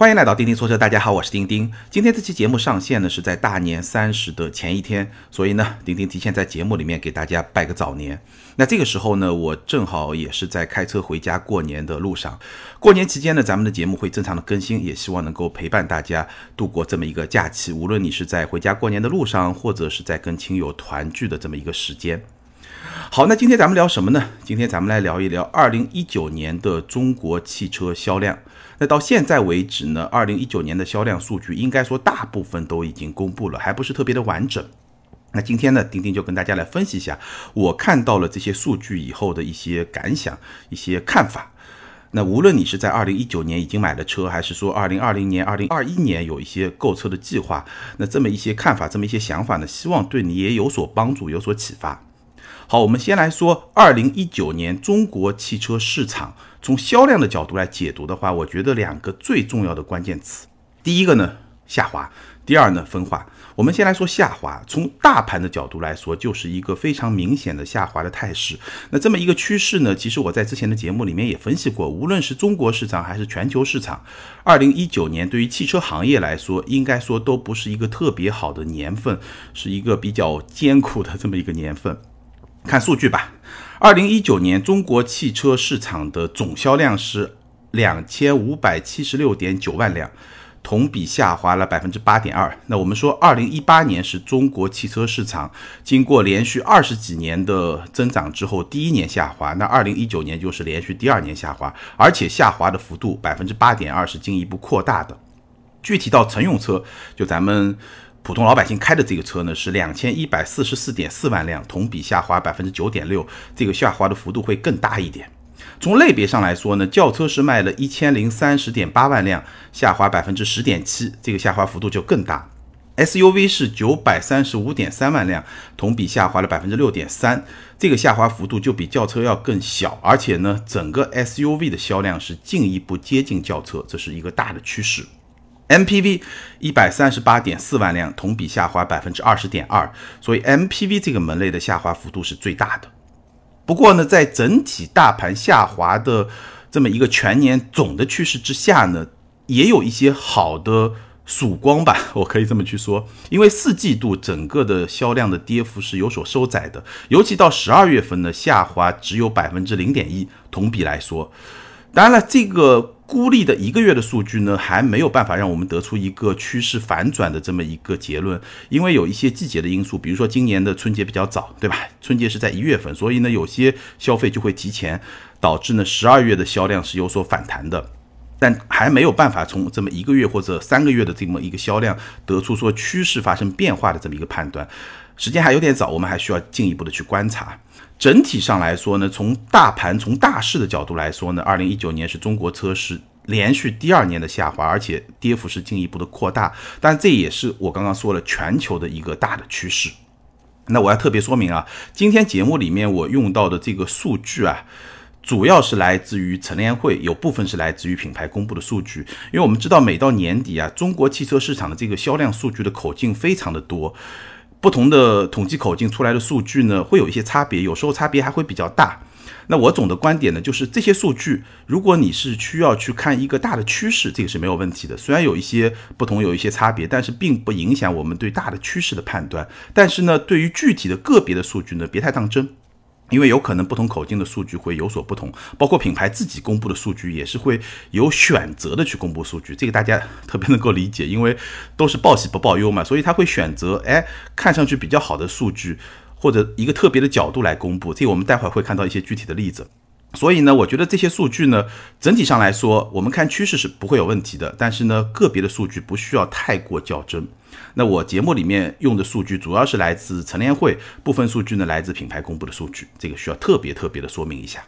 欢迎来到钉钉说车，大家好，我是钉钉。今天这期节目上线呢是在大年三十的前一天，所以呢，钉钉提前在节目里面给大家拜个早年。那这个时候呢，我正好也是在开车回家过年的路上。过年期间呢，咱们的节目会正常的更新，也希望能够陪伴大家度过这么一个假期。无论你是在回家过年的路上，或者是在跟亲友团聚的这么一个时间。好，那今天咱们聊什么呢？今天咱们来聊一聊二零一九年的中国汽车销量。那到现在为止呢，二零一九年的销量数据应该说大部分都已经公布了，还不是特别的完整。那今天呢，钉钉就跟大家来分析一下我看到了这些数据以后的一些感想、一些看法。那无论你是在二零一九年已经买了车，还是说二零二零年、二零二一年有一些购车的计划，那这么一些看法、这么一些想法呢，希望对你也有所帮助、有所启发。好，我们先来说二零一九年中国汽车市场。从销量的角度来解读的话，我觉得两个最重要的关键词，第一个呢下滑，第二呢分化。我们先来说下滑，从大盘的角度来说，就是一个非常明显的下滑的态势。那这么一个趋势呢，其实我在之前的节目里面也分析过，无论是中国市场还是全球市场，二零一九年对于汽车行业来说，应该说都不是一个特别好的年份，是一个比较艰苦的这么一个年份。看数据吧。二零一九年中国汽车市场的总销量是两千五百七十六点九万辆，同比下滑了百分之八点二。那我们说，二零一八年是中国汽车市场经过连续二十几年的增长之后第一年下滑，那二零一九年就是连续第二年下滑，而且下滑的幅度百分之八点二是进一步扩大的。具体到乘用车，就咱们。普通老百姓开的这个车呢，是两千一百四十四点四万辆，同比下滑百分之九点六，这个下滑的幅度会更大一点。从类别上来说呢，轿车是卖了一千零三十点八万辆，下滑百分之十点七，这个下滑幅度就更大。SUV 是九百三十五点三万辆，同比下滑了百分之六点三，这个下滑幅度就比轿车要更小，而且呢，整个 SUV 的销量是进一步接近轿车，这是一个大的趋势。MPV 一百三十八点四万辆，同比下滑百分之二十点二，所以 MPV 这个门类的下滑幅度是最大的。不过呢，在整体大盘下滑的这么一个全年总的趋势之下呢，也有一些好的曙光吧，我可以这么去说。因为四季度整个的销量的跌幅是有所收窄的，尤其到十二月份呢，下滑只有百分之零点一，同比来说。当然了，这个。孤立的一个月的数据呢，还没有办法让我们得出一个趋势反转的这么一个结论，因为有一些季节的因素，比如说今年的春节比较早，对吧？春节是在一月份，所以呢，有些消费就会提前，导致呢十二月的销量是有所反弹的，但还没有办法从这么一个月或者三个月的这么一个销量得出说趋势发生变化的这么一个判断，时间还有点早，我们还需要进一步的去观察。整体上来说呢，从大盘、从大势的角度来说呢，二零一九年是中国车市连续第二年的下滑，而且跌幅是进一步的扩大。但这也是我刚刚说了全球的一个大的趋势。那我要特别说明啊，今天节目里面我用到的这个数据啊，主要是来自于乘联会，有部分是来自于品牌公布的数据。因为我们知道，每到年底啊，中国汽车市场的这个销量数据的口径非常的多。不同的统计口径出来的数据呢，会有一些差别，有时候差别还会比较大。那我总的观点呢，就是这些数据，如果你是需要去看一个大的趋势，这个是没有问题的。虽然有一些不同，有一些差别，但是并不影响我们对大的趋势的判断。但是呢，对于具体的个别的数据呢，别太当真。因为有可能不同口径的数据会有所不同，包括品牌自己公布的数据也是会有选择的去公布数据，这个大家特别能够理解，因为都是报喜不报忧嘛，所以他会选择哎看上去比较好的数据或者一个特别的角度来公布，这个我们待会儿会看到一些具体的例子。所以呢，我觉得这些数据呢，整体上来说，我们看趋势是不会有问题的。但是呢，个别的数据不需要太过较真。那我节目里面用的数据主要是来自乘联会，部分数据呢来自品牌公布的数据，这个需要特别特别的说明一下。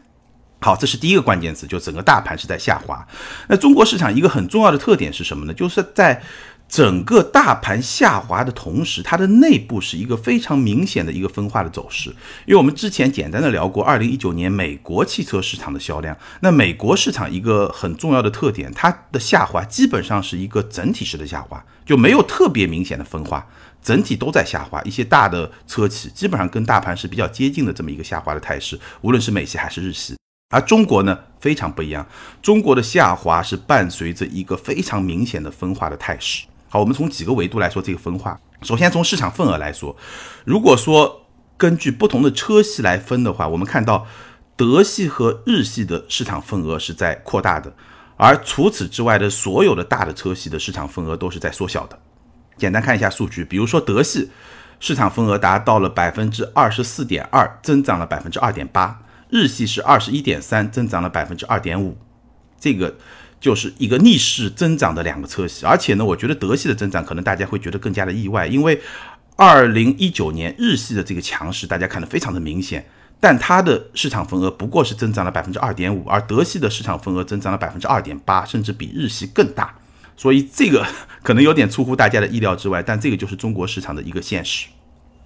好，这是第一个关键词，就整个大盘是在下滑。那中国市场一个很重要的特点是什么呢？就是在。整个大盘下滑的同时，它的内部是一个非常明显的一个分化的走势。因为我们之前简单的聊过，二零一九年美国汽车市场的销量，那美国市场一个很重要的特点，它的下滑基本上是一个整体式的下滑，就没有特别明显的分化，整体都在下滑。一些大的车企基本上跟大盘是比较接近的这么一个下滑的态势，无论是美系还是日系。而中国呢，非常不一样。中国的下滑是伴随着一个非常明显的分化的态势。好，我们从几个维度来说这个分化。首先从市场份额来说，如果说根据不同的车系来分的话，我们看到德系和日系的市场份额是在扩大的，而除此之外的所有的大的车系的市场份额都是在缩小的。简单看一下数据，比如说德系市场份额达到了百分之二十四点二，增长了百分之二点八；日系是二十一点三，增长了百分之二点五。这个就是一个逆势增长的两个车系，而且呢，我觉得德系的增长可能大家会觉得更加的意外，因为二零一九年日系的这个强势大家看得非常的明显，但它的市场份额不过是增长了百分之二点五，而德系的市场份额增长了百分之二点八，甚至比日系更大。所以这个 可能有点出乎大家的意料之外，但这个就是中国市场的一个现实。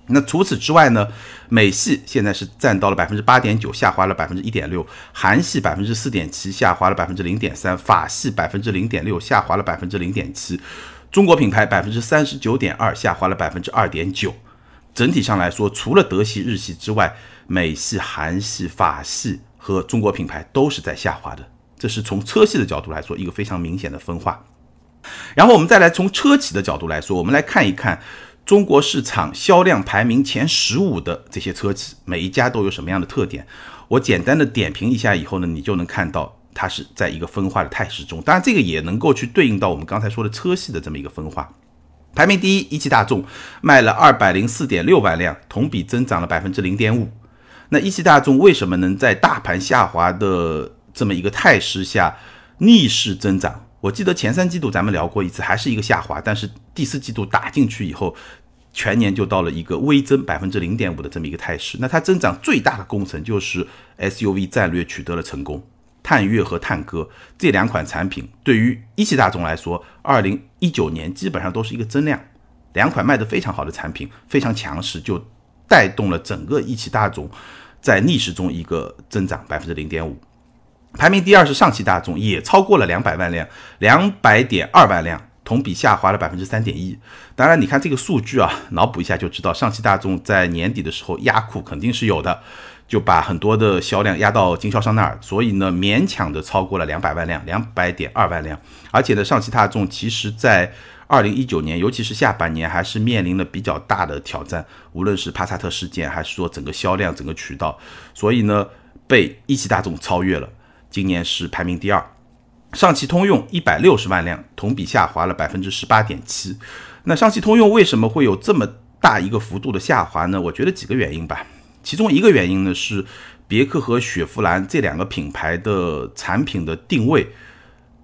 那除此之外呢，美系现在是占到了百分之八点九，下滑了百分之一点六；韩系百分之四点七，下滑了百分之零点三；法系百分之零点六，下滑了百分之零点七；中国品牌百分之三十九点二，下滑了百分之二点九。整体上来说，除了德系、日系之外，美系、韩系、法系和中国品牌都是在下滑的。这是从车系的角度来说，一个非常明显的分化。然后我们再来从车企的角度来说，我们来看一看中国市场销量排名前十五的这些车企，每一家都有什么样的特点。我简单的点评一下以后呢，你就能看到它是在一个分化的态势中。当然，这个也能够去对应到我们刚才说的车系的这么一个分化。排名第一，一汽大众卖了二百零四点六万辆，同比增长了百分之零点五。那一汽大众为什么能在大盘下滑的这么一个态势下逆势增长？我记得前三季度咱们聊过一次，还是一个下滑，但是第四季度打进去以后，全年就到了一个微增百分之零点五的这么一个态势。那它增长最大的工程就是 SUV 战略取得了成功，探岳和探歌这两款产品对于一汽大众来说，二零一九年基本上都是一个增量，两款卖的非常好的产品，非常强势，就带动了整个一汽大众在逆势中一个增长百分之零点五。排名第二是上汽大众，也超过了两百万辆，两百点二万辆，同比下滑了百分之三点一。当然，你看这个数据啊，脑补一下就知道，上汽大众在年底的时候压库肯定是有的，就把很多的销量压到经销商那儿，所以呢，勉强的超过了两百万辆，两百点二万辆。而且呢，上汽大众其实在二零一九年，尤其是下半年，还是面临了比较大的挑战，无论是帕萨特事件，还是说整个销量、整个渠道，所以呢，被一汽大众超越了。今年是排名第二，上汽通用一百六十万辆，同比下滑了百分之十八点七。那上汽通用为什么会有这么大一个幅度的下滑呢？我觉得几个原因吧。其中一个原因呢是别克和雪佛兰这两个品牌的产品的定位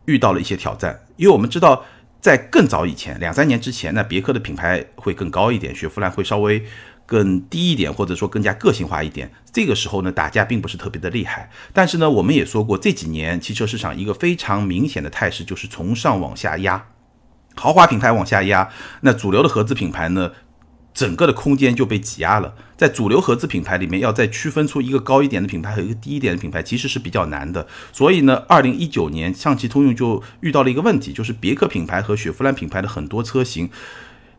遇到了一些挑战，因为我们知道在更早以前，两三年之前，那别克的品牌会更高一点，雪佛兰会稍微。更低一点，或者说更加个性化一点，这个时候呢，打架并不是特别的厉害。但是呢，我们也说过，这几年汽车市场一个非常明显的态势就是从上往下压，豪华品牌往下压，那主流的合资品牌呢，整个的空间就被挤压了。在主流合资品牌里面，要再区分出一个高一点的品牌和一个低一点的品牌，其实是比较难的。所以呢，二零一九年上汽通用就遇到了一个问题，就是别克品牌和雪佛兰品牌的很多车型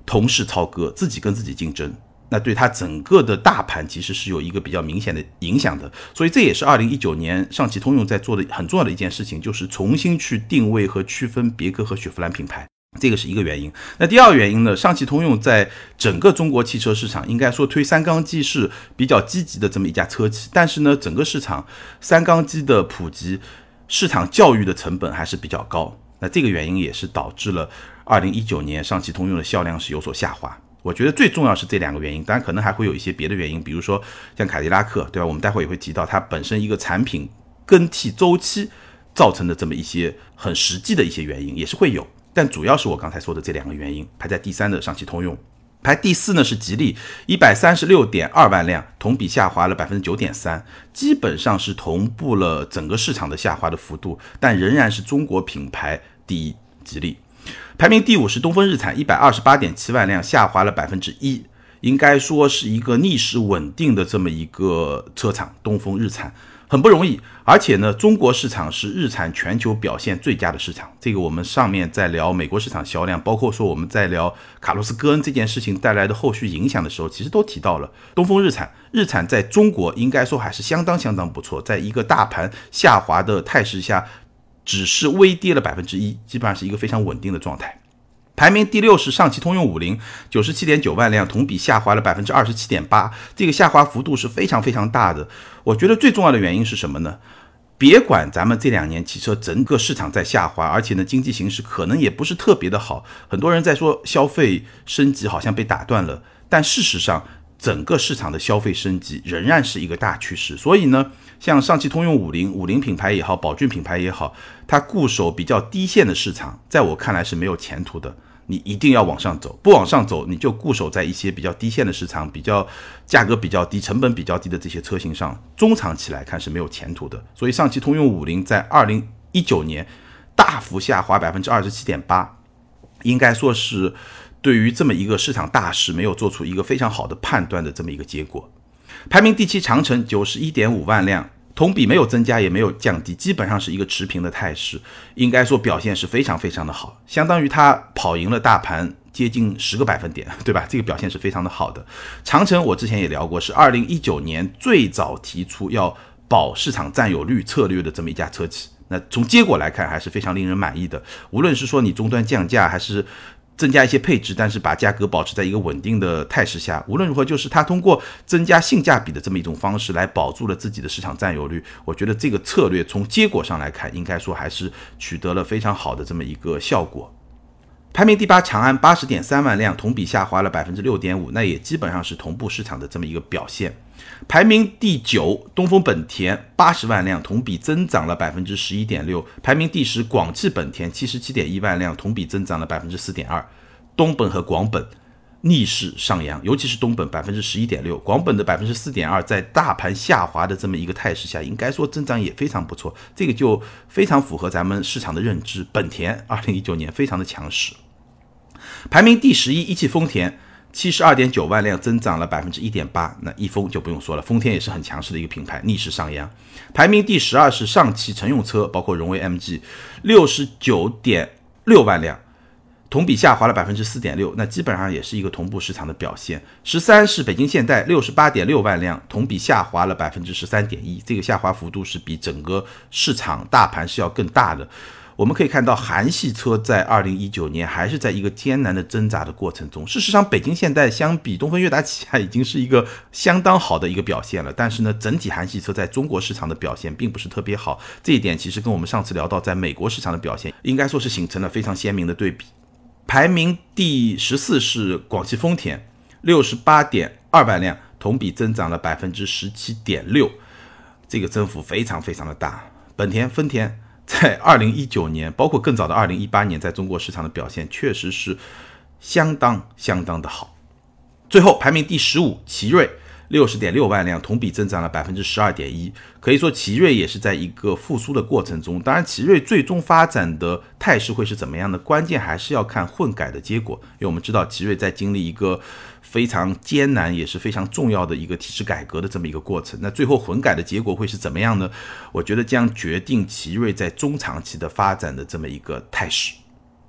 同时超哥，自己跟自己竞争。那对它整个的大盘其实是有一个比较明显的影响的，所以这也是二零一九年上汽通用在做的很重要的一件事情，就是重新去定位和区分别克和雪佛兰品牌，这个是一个原因。那第二个原因呢，上汽通用在整个中国汽车市场应该说推三缸机是比较积极的这么一家车企，但是呢，整个市场三缸机的普及，市场教育的成本还是比较高，那这个原因也是导致了二零一九年上汽通用的销量是有所下滑。我觉得最重要是这两个原因，当然可能还会有一些别的原因，比如说像凯迪拉克，对吧？我们待会也会提到它本身一个产品更替周期造成的这么一些很实际的一些原因，也是会有。但主要是我刚才说的这两个原因，排在第三的上汽通用，排第四呢是吉利，一百三十六点二万辆，同比下滑了百分之九点三，基本上是同步了整个市场的下滑的幅度，但仍然是中国品牌第一，吉利。排名第五是东风日产，一百二十八点七万辆，下滑了百分之一，应该说是一个逆势稳定的这么一个车厂。东风日产很不容易。而且呢，中国市场是日产全球表现最佳的市场。这个我们上面在聊美国市场销量，包括说我们在聊卡洛斯·戈恩这件事情带来的后续影响的时候，其实都提到了东风日产。日产在中国应该说还是相当相当不错，在一个大盘下滑的态势下，只是微跌了百分之一，基本上是一个非常稳定的状态。排名第六是上汽通用五菱，九十七点九万辆，同比下滑了百分之二十七点八，这个下滑幅度是非常非常大的。我觉得最重要的原因是什么呢？别管咱们这两年汽车整个市场在下滑，而且呢经济形势可能也不是特别的好，很多人在说消费升级好像被打断了，但事实上整个市场的消费升级仍然是一个大趋势。所以呢，像上汽通用五菱、五菱品牌也好，宝骏品牌也好，它固守比较低线的市场，在我看来是没有前途的。你一定要往上走，不往上走，你就固守在一些比较低线的市场，比较价格比较低、成本比较低的这些车型上，中长期来看是没有前途的。所以，上汽通用五菱在二零一九年大幅下滑百分之二十七点八，应该说是对于这么一个市场大势没有做出一个非常好的判断的这么一个结果。排名第七，长城九十一点五万辆。同比没有增加，也没有降低，基本上是一个持平的态势，应该说表现是非常非常的好，相当于它跑赢了大盘接近十个百分点，对吧？这个表现是非常的好的。长城我之前也聊过，是二零一九年最早提出要保市场占有率策略的这么一家车企，那从结果来看还是非常令人满意的，无论是说你终端降价还是。增加一些配置，但是把价格保持在一个稳定的态势下。无论如何，就是它通过增加性价比的这么一种方式来保住了自己的市场占有率。我觉得这个策略从结果上来看，应该说还是取得了非常好的这么一个效果。排名第八，长安八十点三万辆，同比下滑了百分之六点五，那也基本上是同步市场的这么一个表现。排名第九，东风本田八十万辆，同比增长了百分之十一点六。排名第十，广汽本田七十七点一万辆，同比增长了百分之四点二。东本和广本逆势上扬，尤其是东本百分之十一点六，广本的百分之四点二，在大盘下滑的这么一个态势下，应该说增长也非常不错。这个就非常符合咱们市场的认知。本田二零一九年非常的强势。排名第十一，一汽丰田。七十二点九万辆，增长了百分之一点八。那一丰就不用说了，丰田也是很强势的一个品牌，逆势上扬。排名第十二是上汽乘用车，包括荣威 MG，六十九点六万辆，同比下滑了百分之四点六。那基本上也是一个同步市场的表现。十三是北京现代，六十八点六万辆，同比下滑了百分之十三点一。这个下滑幅度是比整个市场大盘是要更大的。我们可以看到，韩系车在二零一九年还是在一个艰难的挣扎的过程中。事实上，北京现代相比东风悦达起亚已经是一个相当好的一个表现了。但是呢，整体韩系车在中国市场的表现并不是特别好。这一点其实跟我们上次聊到在美国市场的表现，应该说是形成了非常鲜明的对比。排名第十四是广汽丰田，六十八点二万辆，同比增长了百分之十七点六，这个增幅非常非常的大。本田、丰田。在二零一九年，包括更早的二零一八年，在中国市场的表现确实是相当相当的好。最后排名第十五，奇瑞。六十点六万辆，同比增长了百分之十二点一，可以说奇瑞也是在一个复苏的过程中。当然，奇瑞最终发展的态势会是怎么样的？关键还是要看混改的结果。因为我们知道，奇瑞在经历一个非常艰难也是非常重要的一个体制改革的这么一个过程。那最后混改的结果会是怎么样呢？我觉得将决定奇瑞在中长期的发展的这么一个态势。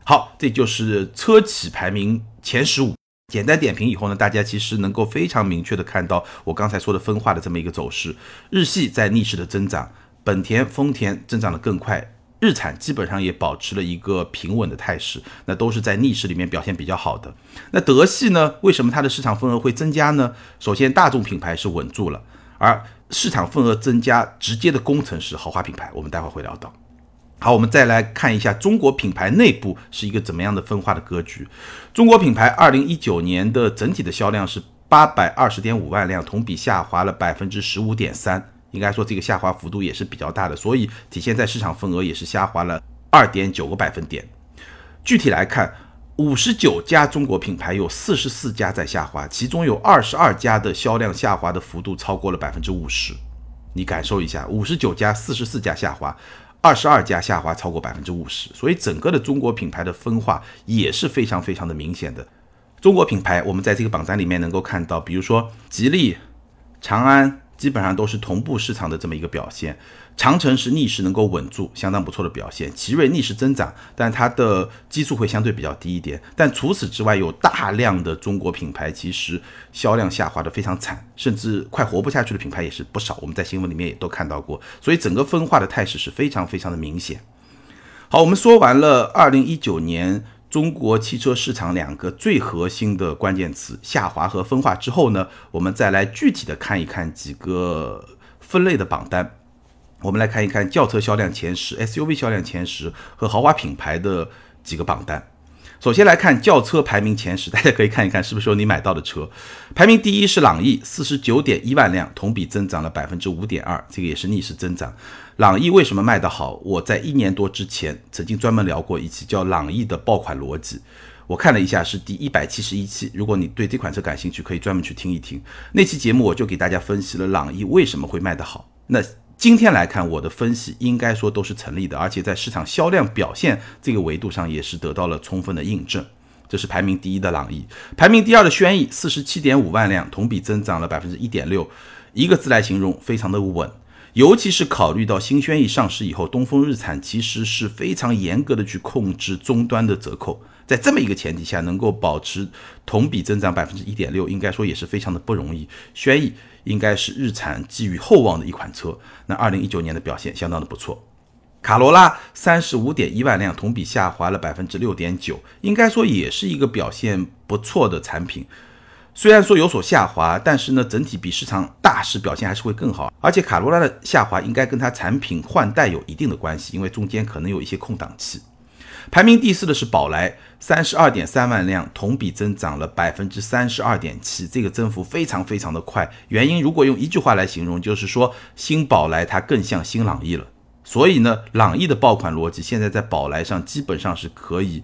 好，这就是车企排名前十五。简单点评以后呢，大家其实能够非常明确的看到我刚才说的分化的这么一个走势。日系在逆势的增长，本田、丰田增长的更快，日产基本上也保持了一个平稳的态势，那都是在逆势里面表现比较好的。那德系呢，为什么它的市场份额会增加呢？首先，大众品牌是稳住了，而市场份额增加直接的工程是豪华品牌，我们待会会聊到。好，我们再来看一下中国品牌内部是一个怎么样的分化的格局。中国品牌二零一九年的整体的销量是八百二十点五万辆，同比下滑了百分之十五点三，应该说这个下滑幅度也是比较大的，所以体现在市场份额也是下滑了二点九个百分点。具体来看，五十九家中国品牌有四十四家在下滑，其中有二十二家的销量下滑的幅度超过了百分之五十。你感受一下，五十九家四十四家下滑。二十二家下滑超过百分之五十，所以整个的中国品牌的分化也是非常非常的明显的。中国品牌，我们在这个榜单里面能够看到，比如说吉利、长安、基本上都是同步市场的这么一个表现。长城是逆势能够稳住，相当不错的表现。奇瑞逆势增长，但它的基数会相对比较低一点。但除此之外，有大量的中国品牌其实销量下滑的非常惨，甚至快活不下去的品牌也是不少。我们在新闻里面也都看到过，所以整个分化的态势是非常非常的明显。好，我们说完了二零一九年中国汽车市场两个最核心的关键词下滑和分化之后呢，我们再来具体的看一看几个分类的榜单。我们来看一看轿车销量前十、SUV 销量前十和豪华品牌的几个榜单。首先来看轿车排名前十，大家可以看一看是不是有你买到的车。排名第一是朗逸，四十九点一万辆，同比增长了百分之五点二，这个也是逆势增长。朗逸为什么卖得好？我在一年多之前曾经专门聊过一期叫《朗逸的爆款逻辑》，我看了一下是第一百七十一期。如果你对这款车感兴趣，可以专门去听一听那期节目，我就给大家分析了朗逸为什么会卖得好。那今天来看，我的分析应该说都是成立的，而且在市场销量表现这个维度上也是得到了充分的印证。这是排名第一的朗逸，排名第二的轩逸，四十七点五万辆，同比增长了百分之一点六，一个字来形容，非常的稳。尤其是考虑到新轩逸上市以后，东风日产其实是非常严格的去控制终端的折扣。在这么一个前提下，能够保持同比增长百分之一点六，应该说也是非常的不容易。轩逸应该是日产寄予厚望的一款车。那二零一九年的表现相当的不错。卡罗拉三十五点一万辆，同比下滑了百分之六点九，应该说也是一个表现不错的产品。虽然说有所下滑，但是呢，整体比市场大势表现还是会更好。而且卡罗拉的下滑应该跟它产品换代有一定的关系，因为中间可能有一些空档期。排名第四的是宝来，三十二点三万辆，同比增长了百分之三十二点七，这个增幅非常非常的快。原因如果用一句话来形容，就是说新宝来它更像新朗逸了。所以呢，朗逸的爆款逻辑现在在宝来上基本上是可以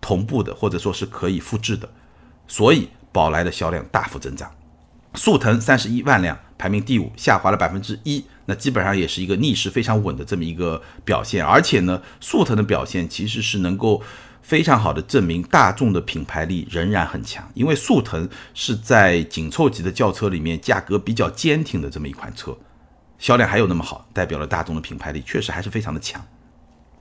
同步的，或者说是可以复制的。所以宝来的销量大幅增长。速腾三十一万辆，排名第五，下滑了百分之一。那基本上也是一个逆势非常稳的这么一个表现，而且呢，速腾的表现其实是能够非常好的证明大众的品牌力仍然很强，因为速腾是在紧凑级的轿车里面价格比较坚挺的这么一款车，销量还有那么好，代表了大众的品牌力确实还是非常的强。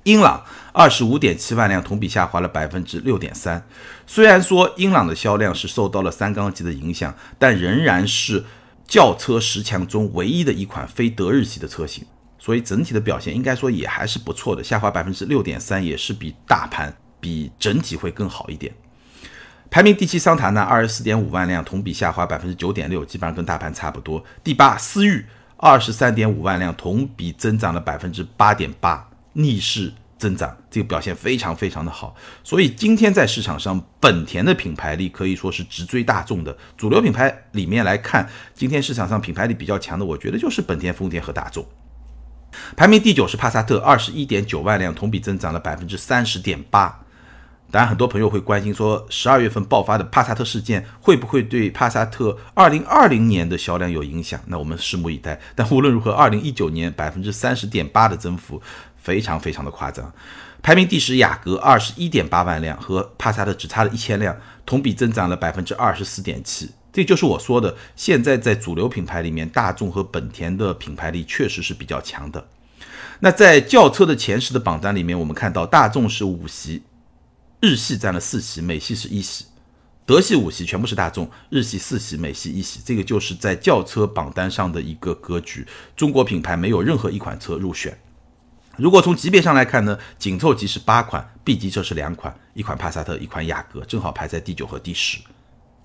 英朗二十五点七万辆，同比下滑了百分之六点三，虽然说英朗的销量是受到了三缸机的影响，但仍然是。轿车十强中唯一的一款非德日系的车型，所以整体的表现应该说也还是不错的，下滑百分之六点三，也是比大盘比整体会更好一点。排名第七，桑塔纳二十四点五万辆，同比下滑百分之九点六，基本上跟大盘差不多。第八，思域二十三点五万辆，同比增长了百分之八点八，逆势。增长这个表现非常非常的好，所以今天在市场上，本田的品牌力可以说是直追大众的。主流品牌里面来看，今天市场上品牌力比较强的，我觉得就是本田、丰田和大众。排名第九是帕萨特，二十一点九万辆，同比增长了百分之三十点八。当然，很多朋友会关心说，十二月份爆发的帕萨特事件会不会对帕萨特二零二零年的销量有影响？那我们拭目以待。但无论如何，二零一九年百分之三十点八的增幅。非常非常的夸张，排名第十，雅阁二十一点八万辆，和帕萨特只差了一千辆，同比增长了百分之二十四点七。这就是我说的，现在在主流品牌里面，大众和本田的品牌力确实是比较强的。那在轿车的前十的榜单里面，我们看到大众是五席，日系占了四席，美系是一席，德系五席全部是大众，日系四席，美系一席。这个就是在轿车榜单上的一个格局，中国品牌没有任何一款车入选。如果从级别上来看呢，紧凑级是八款，B 级车是两款，一款帕萨特，一款雅阁，正好排在第九和第十。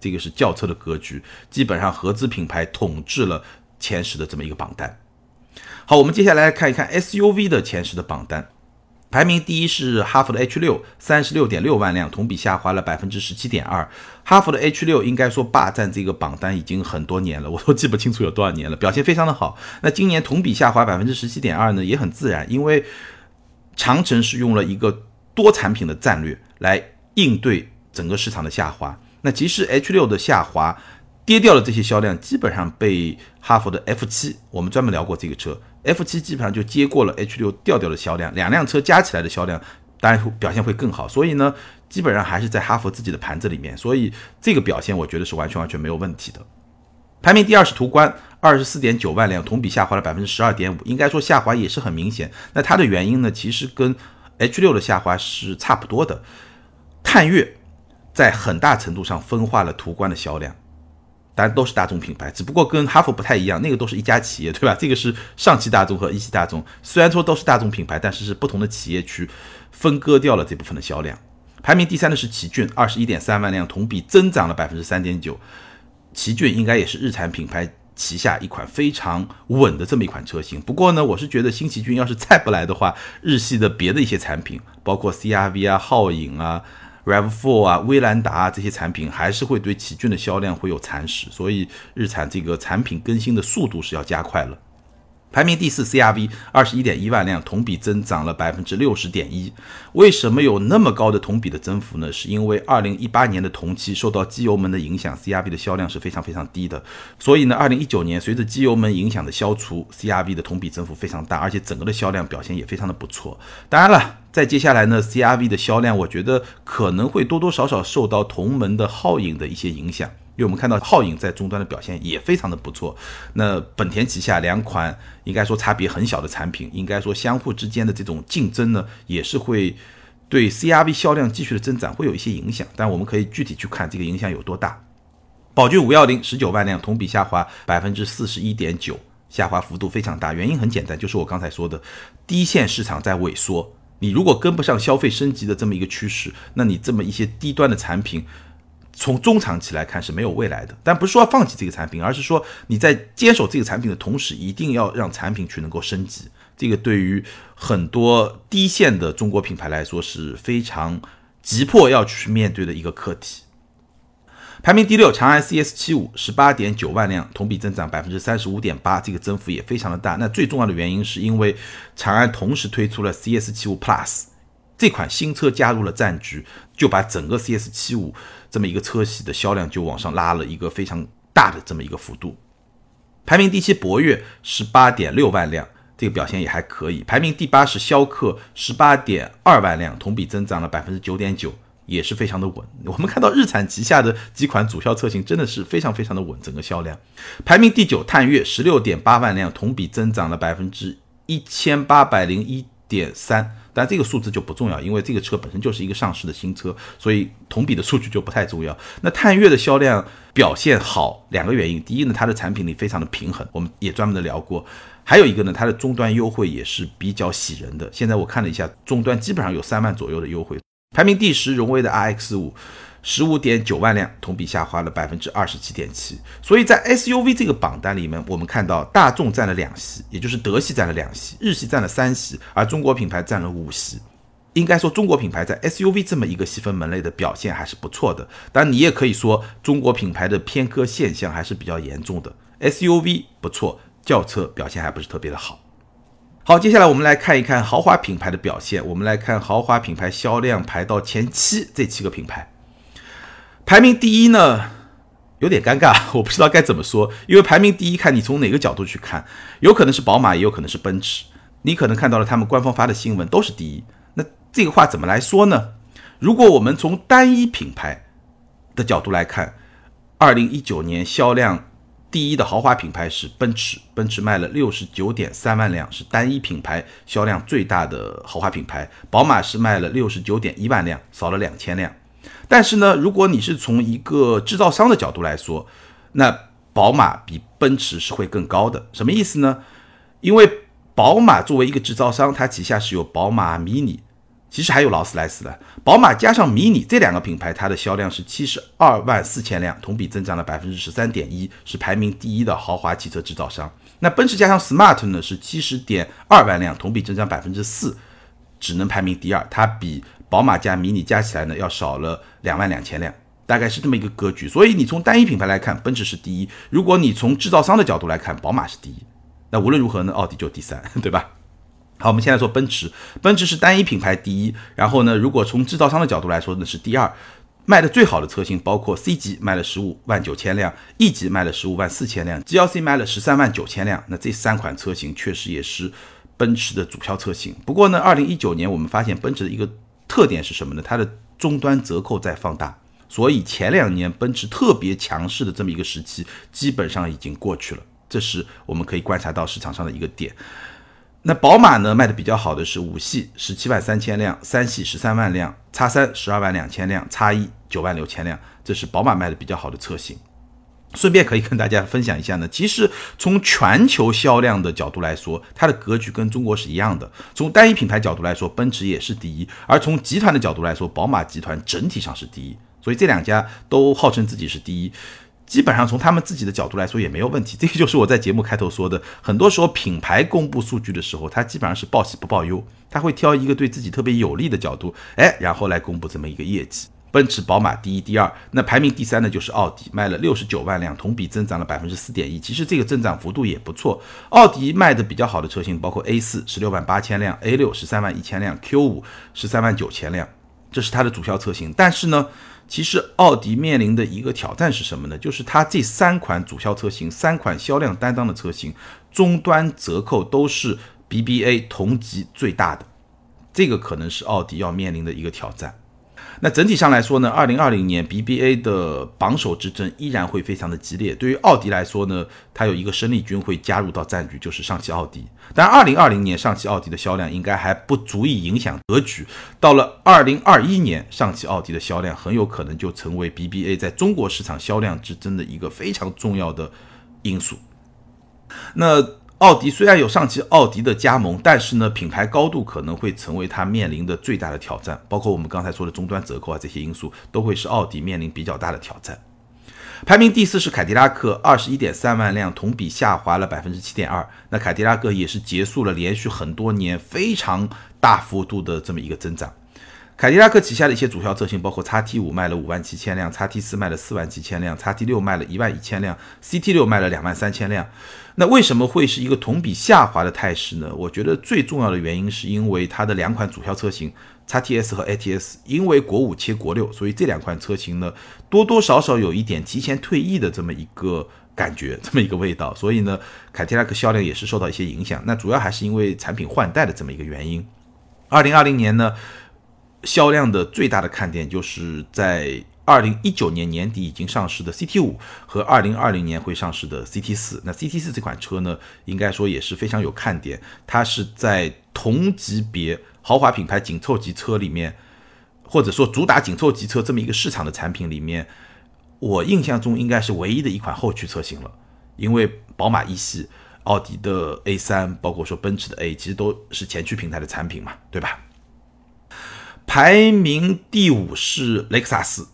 这个是轿车的格局，基本上合资品牌统治了前十的这么一个榜单。好，我们接下来看一看 SUV 的前十的榜单。排名第一是哈弗的 H 六，三十六点六万辆，同比下滑了百分之十七点二。哈弗的 H 六应该说霸占这个榜单已经很多年了，我都记不清楚有多少年了，表现非常的好。那今年同比下滑百分之十七点二呢，也很自然，因为长城是用了一个多产品的战略来应对整个市场的下滑。那其实 H 六的下滑。跌掉的这些销量基本上被哈弗的 F 七，我们专门聊过这个车，F 七基本上就接过了 H 六掉掉的销量，两辆车加起来的销量当然表现会更好，所以呢，基本上还是在哈弗自己的盘子里面，所以这个表现我觉得是完全完全没有问题的。排名第二是途观，二十四点九万辆，同比下滑了百分之十二点五，应该说下滑也是很明显。那它的原因呢，其实跟 H 六的下滑是差不多的。探岳在很大程度上分化了途观的销量。当然都是大众品牌，只不过跟哈弗不太一样，那个都是一家企业，对吧？这个是上汽大众和一汽大众，虽然说都是大众品牌，但是是不同的企业去分割掉了这部分的销量。排名第三的是奇骏，二十一点三万辆，同比增长了百分之三点九。奇骏应该也是日产品牌旗下一款非常稳的这么一款车型。不过呢，我是觉得新奇骏要是再不来的话，日系的别的一些产品，包括 CRV 啊、皓影啊。Rav4 啊，威兰达啊，这些产品还是会对奇骏的销量会有蚕食，所以日产这个产品更新的速度是要加快了。排名第四，CRV 二十一点一万辆，同比增长了百分之六十点一。为什么有那么高的同比的增幅呢？是因为二零一八年的同期受到机油门的影响，CRV 的销量是非常非常低的。所以呢，二零一九年随着机油门影响的消除，CRV 的同比增幅非常大，而且整个的销量表现也非常的不错。当然了，在接下来呢，CRV 的销量我觉得可能会多多少少受到同门的皓影的一些影响。因为我们看到皓影在终端的表现也非常的不错，那本田旗下两款应该说差别很小的产品，应该说相互之间的这种竞争呢，也是会对 CRV 销量继续的增长会有一些影响，但我们可以具体去看这个影响有多大。宝骏五幺零十九万辆，同比下滑百分之四十一点九，下滑幅度非常大，原因很简单，就是我刚才说的低线市场在萎缩，你如果跟不上消费升级的这么一个趋势，那你这么一些低端的产品。从中长期来看是没有未来的，但不是说要放弃这个产品，而是说你在坚守这个产品的同时，一定要让产品去能够升级。这个对于很多低线的中国品牌来说是非常急迫要去面对的一个课题。排名第六，长安 CS 七五十八点九万辆，同比增长百分之三十五点八，这个增幅也非常的大。那最重要的原因是因为长安同时推出了 CS 七五 Plus。这款新车加入了战局，就把整个 CS 七五这么一个车系的销量就往上拉了一个非常大的这么一个幅度。排名第七，博越十八点六万辆，这个表现也还可以。排名第八是逍客十八点二万辆，同比增长了百分之九点九，也是非常的稳。我们看到日产旗下的几款主销车型真的是非常非常的稳，整个销量。排名第九，探岳十六点八万辆，同比增长了百分之一千八百零一点三。那这个数字就不重要，因为这个车本身就是一个上市的新车，所以同比的数据就不太重要。那探岳的销量表现好，两个原因：第一呢，它的产品力非常的平衡，我们也专门的聊过；还有一个呢，它的终端优惠也是比较喜人的。现在我看了一下，终端基本上有三万左右的优惠。排名第十，荣威的 RX 五。十五点九万辆，同比下滑了百分之二十七点七。所以在 SUV 这个榜单里面，我们看到大众占了两席，也就是德系占了两席，日系占了三席，而中国品牌占了五席。应该说，中国品牌在 SUV 这么一个细分门类的表现还是不错的。当然，你也可以说，中国品牌的偏科现象还是比较严重的。SUV 不错，轿车表现还不是特别的好。好，接下来我们来看一看豪华品牌的表现。我们来看豪华品牌销量排到前七这七个品牌。排名第一呢，有点尴尬，我不知道该怎么说，因为排名第一，看你从哪个角度去看，有可能是宝马，也有可能是奔驰。你可能看到了他们官方发的新闻都是第一，那这个话怎么来说呢？如果我们从单一品牌的角度来看，二零一九年销量第一的豪华品牌是奔驰，奔驰卖了六十九点三万辆，是单一品牌销量最大的豪华品牌。宝马是卖了六十九点一万辆，少了两千辆。但是呢，如果你是从一个制造商的角度来说，那宝马比奔驰是会更高的。什么意思呢？因为宝马作为一个制造商，它旗下是有宝马、Mini，其实还有劳斯莱斯的。宝马加上 Mini 这两个品牌，它的销量是七十二万四千辆，同比增长了百分之十三点一，是排名第一的豪华汽车制造商。那奔驰加上 Smart 呢，是七十点二万辆，同比增长百分之四，只能排名第二。它比宝马加迷你加起来呢，要少了两万两千辆，大概是这么一个格局。所以你从单一品牌来看，奔驰是第一；如果你从制造商的角度来看，宝马是第一。那无论如何呢，奥迪就第三，对吧？好，我们现在说奔驰，奔驰是单一品牌第一。然后呢，如果从制造商的角度来说呢，是第二。卖的最好的车型包括 C 级卖了十五万九千辆，E 级卖了十五万四千辆，GLC 卖了十三万九千辆。那这三款车型确实也是奔驰的主销车型。不过呢，二零一九年我们发现奔驰的一个。特点是什么呢？它的终端折扣在放大，所以前两年奔驰特别强势的这么一个时期基本上已经过去了。这是我们可以观察到市场上的一个点。那宝马呢卖的比较好的是五系十七万三千辆，三系十三万辆，叉三十二万两千辆，叉一九万六千辆，这是宝马卖的比较好的车型。顺便可以跟大家分享一下呢，其实从全球销量的角度来说，它的格局跟中国是一样的。从单一品牌角度来说，奔驰也是第一；而从集团的角度来说，宝马集团整体上是第一。所以这两家都号称自己是第一，基本上从他们自己的角度来说也没有问题。这个就是我在节目开头说的，很多时候品牌公布数据的时候，它基本上是报喜不报忧，他会挑一个对自己特别有利的角度，哎，然后来公布这么一个业绩。奔驰、宝马第一、第二，那排名第三的就是奥迪，卖了六十九万辆，同比增长了百分之四点一。其实这个增长幅度也不错。奥迪卖的比较好的车型包括 A 四十六万八千辆，A 六十三万一千辆，Q 五十三万九千辆，这是它的主销车型。但是呢，其实奥迪面临的一个挑战是什么呢？就是它这三款主销车型、三款销量担当的车型，终端折扣都是 BBA 同级最大的，这个可能是奥迪要面临的一个挑战。那整体上来说呢，二零二零年 BBA 的榜首之争依然会非常的激烈。对于奥迪来说呢，它有一个生力军会加入到战局，就是上汽奥迪。但二零二零年上汽奥迪的销量应该还不足以影响格局。到了二零二一年，上汽奥迪的销量很有可能就成为 BBA 在中国市场销量之争的一个非常重要的因素。那。奥迪虽然有上汽奥迪的加盟，但是呢，品牌高度可能会成为它面临的最大的挑战。包括我们刚才说的终端折扣啊，这些因素都会是奥迪面临比较大的挑战。排名第四是凯迪拉克，二十一点三万辆，同比下滑了百分之七点二。那凯迪拉克也是结束了连续很多年非常大幅度的这么一个增长。凯迪拉克旗下的一些主销车型包括 x T 五卖了五万七千辆，x T 四卖了四万七千辆，x T 六卖了一万一千辆，CT 六卖了两万三千辆。那为什么会是一个同比下滑的态势呢？我觉得最重要的原因是因为它的两款主销车型 x T S 和 A T S，因为国五切国六，所以这两款车型呢多多少少有一点提前退役的这么一个感觉，这么一个味道。所以呢，凯迪拉克销量也是受到一些影响。那主要还是因为产品换代的这么一个原因。二零二零年呢？销量的最大的看点就是在二零一九年年底已经上市的 CT 五和二零二零年会上市的 CT 四。那 CT 四这款车呢，应该说也是非常有看点。它是在同级别豪华品牌紧凑级车里面，或者说主打紧凑级车这么一个市场的产品里面，我印象中应该是唯一的一款后驱车型了。因为宝马一系、奥迪的 A 三，包括说奔驰的 A，其实都是前驱平台的产品嘛，对吧？排名第五是雷克萨斯，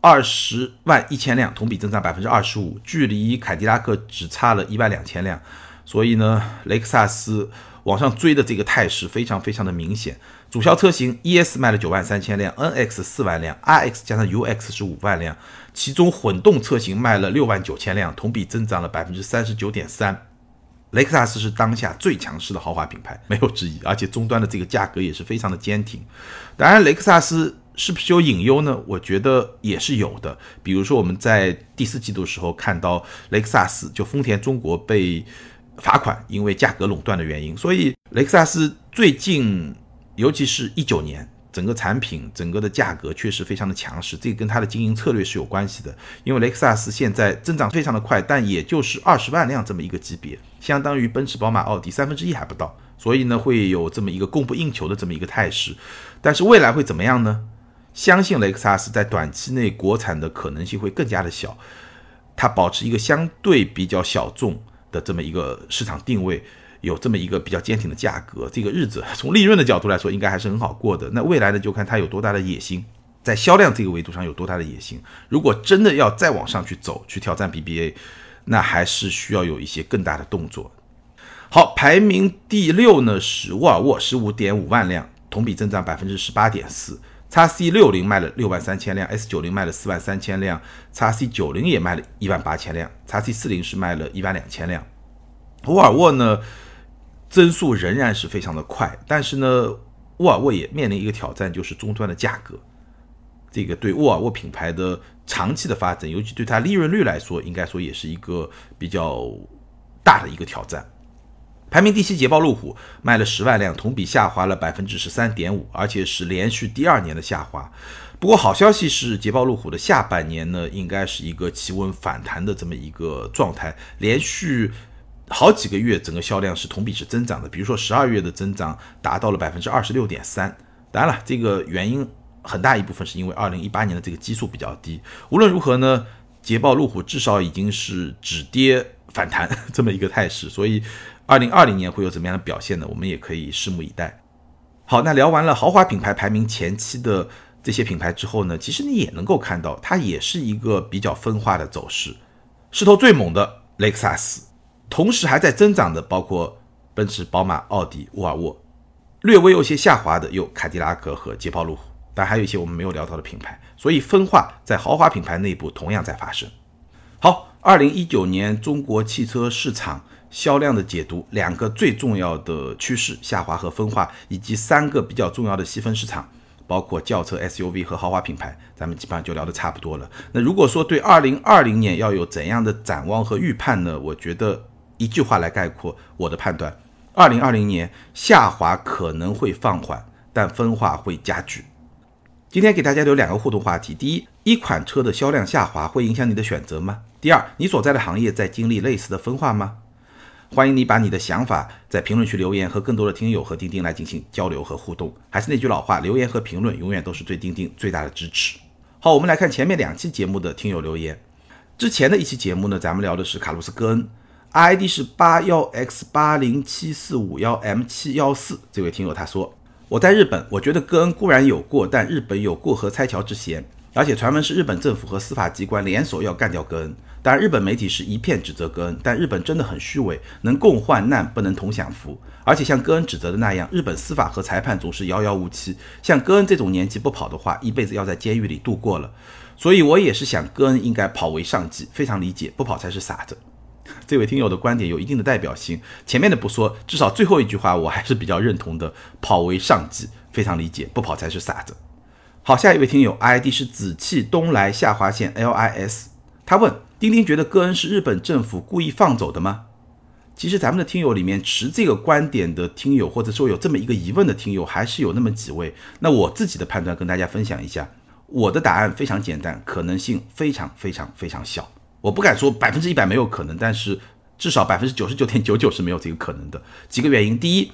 二十万一千辆，同比增长百分之二十五，距离凯迪拉克只差了一万两千辆，所以呢，雷克萨斯往上追的这个态势非常非常的明显。主销车型 ES 卖了九万三千辆，NX 四万辆，RX 加上 UX 是五万辆，其中混动车型卖了六万九千辆，同比增长了百分之三十九点三。雷克萨斯是当下最强势的豪华品牌，没有之一，而且终端的这个价格也是非常的坚挺。当然，雷克萨斯是不是有隐忧呢？我觉得也是有的。比如说，我们在第四季度时候看到雷克萨斯就丰田中国被罚款，因为价格垄断的原因，所以雷克萨斯最近，尤其是一九年。整个产品整个的价格确实非常的强势，这跟它的经营策略是有关系的。因为雷克萨斯现在增长非常的快，但也就是二十万辆这么一个级别，相当于奔驰、宝马、奥迪三分之一还不到，所以呢会有这么一个供不应求的这么一个态势。但是未来会怎么样呢？相信雷克萨斯在短期内国产的可能性会更加的小，它保持一个相对比较小众的这么一个市场定位。有这么一个比较坚挺的价格，这个日子从利润的角度来说，应该还是很好过的。那未来呢，就看它有多大的野心，在销量这个维度上有多大的野心。如果真的要再往上去走，去挑战 BBA，那还是需要有一些更大的动作。好，排名第六呢是沃尔沃，十五点五万辆，同比增长百分之十八点四。X C 六零卖了六万三千辆，S 九零卖了四万三千辆，x C 九零也卖了一万八千辆，x C 四零是卖了一万两千辆。沃尔沃呢？增速仍然是非常的快，但是呢，沃尔沃也面临一个挑战，就是终端的价格。这个对沃尔沃品牌的长期的发展，尤其对它利润率来说，应该说也是一个比较大的一个挑战。排名第七，捷豹路虎卖了十万辆，同比下滑了百分之十三点五，而且是连续第二年的下滑。不过好消息是，捷豹路虎的下半年呢，应该是一个企稳反弹的这么一个状态，连续。好几个月整个销量是同比是增长的，比如说十二月的增长达到了百分之二十六点三。当然了，这个原因很大一部分是因为二零一八年的这个基数比较低。无论如何呢，捷豹路虎至少已经是止跌反弹这么一个态势，所以二零二零年会有怎么样的表现呢？我们也可以拭目以待。好，那聊完了豪华品牌排名前期的这些品牌之后呢，其实你也能够看到，它也是一个比较分化的走势。势头最猛的雷克萨斯，同时还在增长的包括奔驰、宝马、奥迪、沃尔沃，略微有些下滑的有凯迪拉克和捷豹路虎，但还有一些我们没有聊到的品牌。所以分化在豪华品牌内部同样在发生。好，二零一九年中国汽车市场销量的解读，两个最重要的趋势下滑和分化，以及三个比较重要的细分市场。包括轿车、SUV 和豪华品牌，咱们基本上就聊得差不多了。那如果说对二零二零年要有怎样的展望和预判呢？我觉得一句话来概括我的判断：二零二零年下滑可能会放缓，但分化会加剧。今天给大家留两个互动话题：第一，一款车的销量下滑会影响你的选择吗？第二，你所在的行业在经历类似的分化吗？欢迎你把你的想法在评论区留言，和更多的听友和钉钉来进行交流和互动。还是那句老话，留言和评论永远都是对钉钉最大的支持。好，我们来看前面两期节目的听友留言。之前的一期节目呢，咱们聊的是卡洛斯·戈恩，ID 是八幺 X 八零七四五幺 M 七幺四。这位听友他说：“我在日本，我觉得戈恩固然有过，但日本有过河拆桥之嫌，而且传闻是日本政府和司法机关联手要干掉戈恩。”当然，日本媒体是一片指责戈恩，但日本真的很虚伪，能共患难不能同享福。而且像戈恩指责的那样，日本司法和裁判总是遥遥无期。像戈恩这种年纪不跑的话，一辈子要在监狱里度过了。所以我也是想，戈恩应该跑为上计，非常理解，不跑才是傻子。这位听友的观点有一定的代表性，前面的不说，至少最后一句话我还是比较认同的，跑为上计，非常理解，不跑才是傻子。好，下一位听友 ID 是紫气东来下划线 LIS，他问。丁丁觉得戈恩是日本政府故意放走的吗？其实咱们的听友里面持这个观点的听友，或者说有这么一个疑问的听友，还是有那么几位。那我自己的判断跟大家分享一下，我的答案非常简单，可能性非常非常非常小。我不敢说百分之一百没有可能，但是至少百分之九十九点九九是没有这个可能的。几个原因，第一，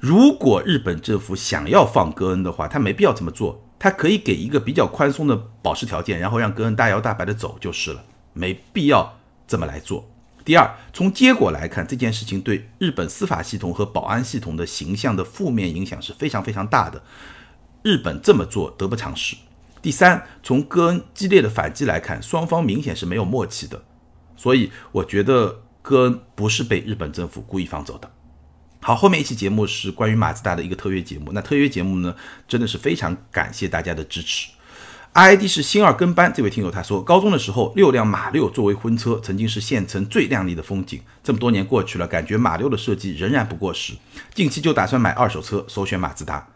如果日本政府想要放戈恩的话，他没必要这么做，他可以给一个比较宽松的保释条件，然后让戈恩大摇大摆的走就是了。没必要这么来做。第二，从结果来看，这件事情对日本司法系统和保安系统的形象的负面影响是非常非常大的。日本这么做得不偿失。第三，从戈恩激烈的反击来看，双方明显是没有默契的。所以，我觉得戈恩不是被日本政府故意放走的。好，后面一期节目是关于马自达的一个特约节目。那特约节目呢，真的是非常感谢大家的支持。ID 是新二跟班，这位听友他说，高中的时候六辆马六作为婚车，曾经是县城最靓丽的风景。这么多年过去了，感觉马六的设计仍然不过时。近期就打算买二手车，首选马自达。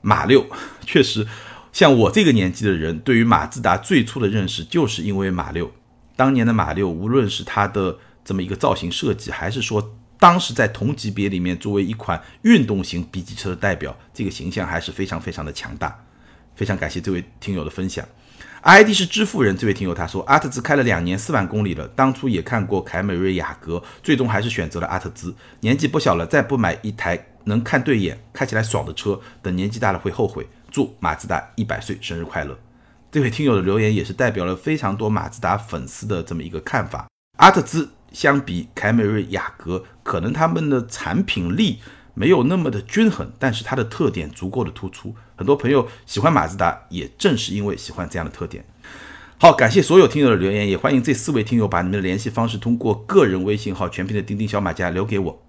马六 确实，像我这个年纪的人，对于马自达最初的认识，就是因为马六。当年的马六，无论是它的这么一个造型设计，还是说当时在同级别里面作为一款运动型 B 级车的代表，这个形象还是非常非常的强大。非常感谢这位听友的分享，ID 是支付人。这位听友他说，阿特兹开了两年四万公里了，当初也看过凯美瑞、雅阁，最终还是选择了阿特兹。年纪不小了，再不买一台能看对眼、开起来爽的车，等年纪大了会后悔。祝马自达一百岁生日快乐！这位听友的留言也是代表了非常多马自达粉丝的这么一个看法。阿特兹相比凯美瑞、雅阁，可能他们的产品力。没有那么的均衡，但是它的特点足够的突出。很多朋友喜欢马自达，也正是因为喜欢这样的特点。好，感谢所有听友的留言，也欢迎这四位听友把你们的联系方式通过个人微信号全拼的钉钉小马甲留给我。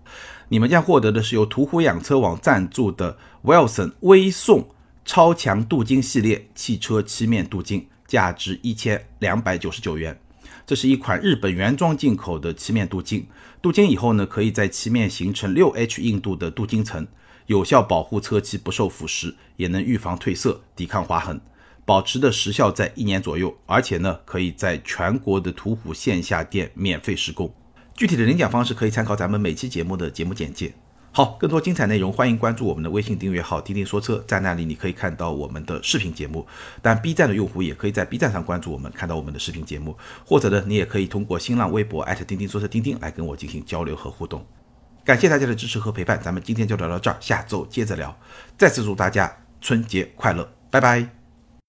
你们将获得的是由途虎养车网赞助的 Wilson 微送超强镀金系列汽车漆面镀金，价值一千两百九十九元。这是一款日本原装进口的漆面镀金，镀金以后呢，可以在漆面形成六 H 硬度的镀金层，有效保护车漆不受腐蚀，也能预防褪色、抵抗划痕，保持的时效在一年左右。而且呢，可以在全国的途虎线下店免费施工。具体的领奖方式可以参考咱们每期节目的节目简介。好，更多精彩内容，欢迎关注我们的微信订阅号“钉钉说车”，在那里你可以看到我们的视频节目。但 B 站的用户也可以在 B 站上关注我们，看到我们的视频节目，或者呢，你也可以通过新浪微博钉钉说车钉钉来跟我进行交流和互动。感谢大家的支持和陪伴，咱们今天就聊到这儿，下周接着聊。再次祝大家春节快乐，拜拜。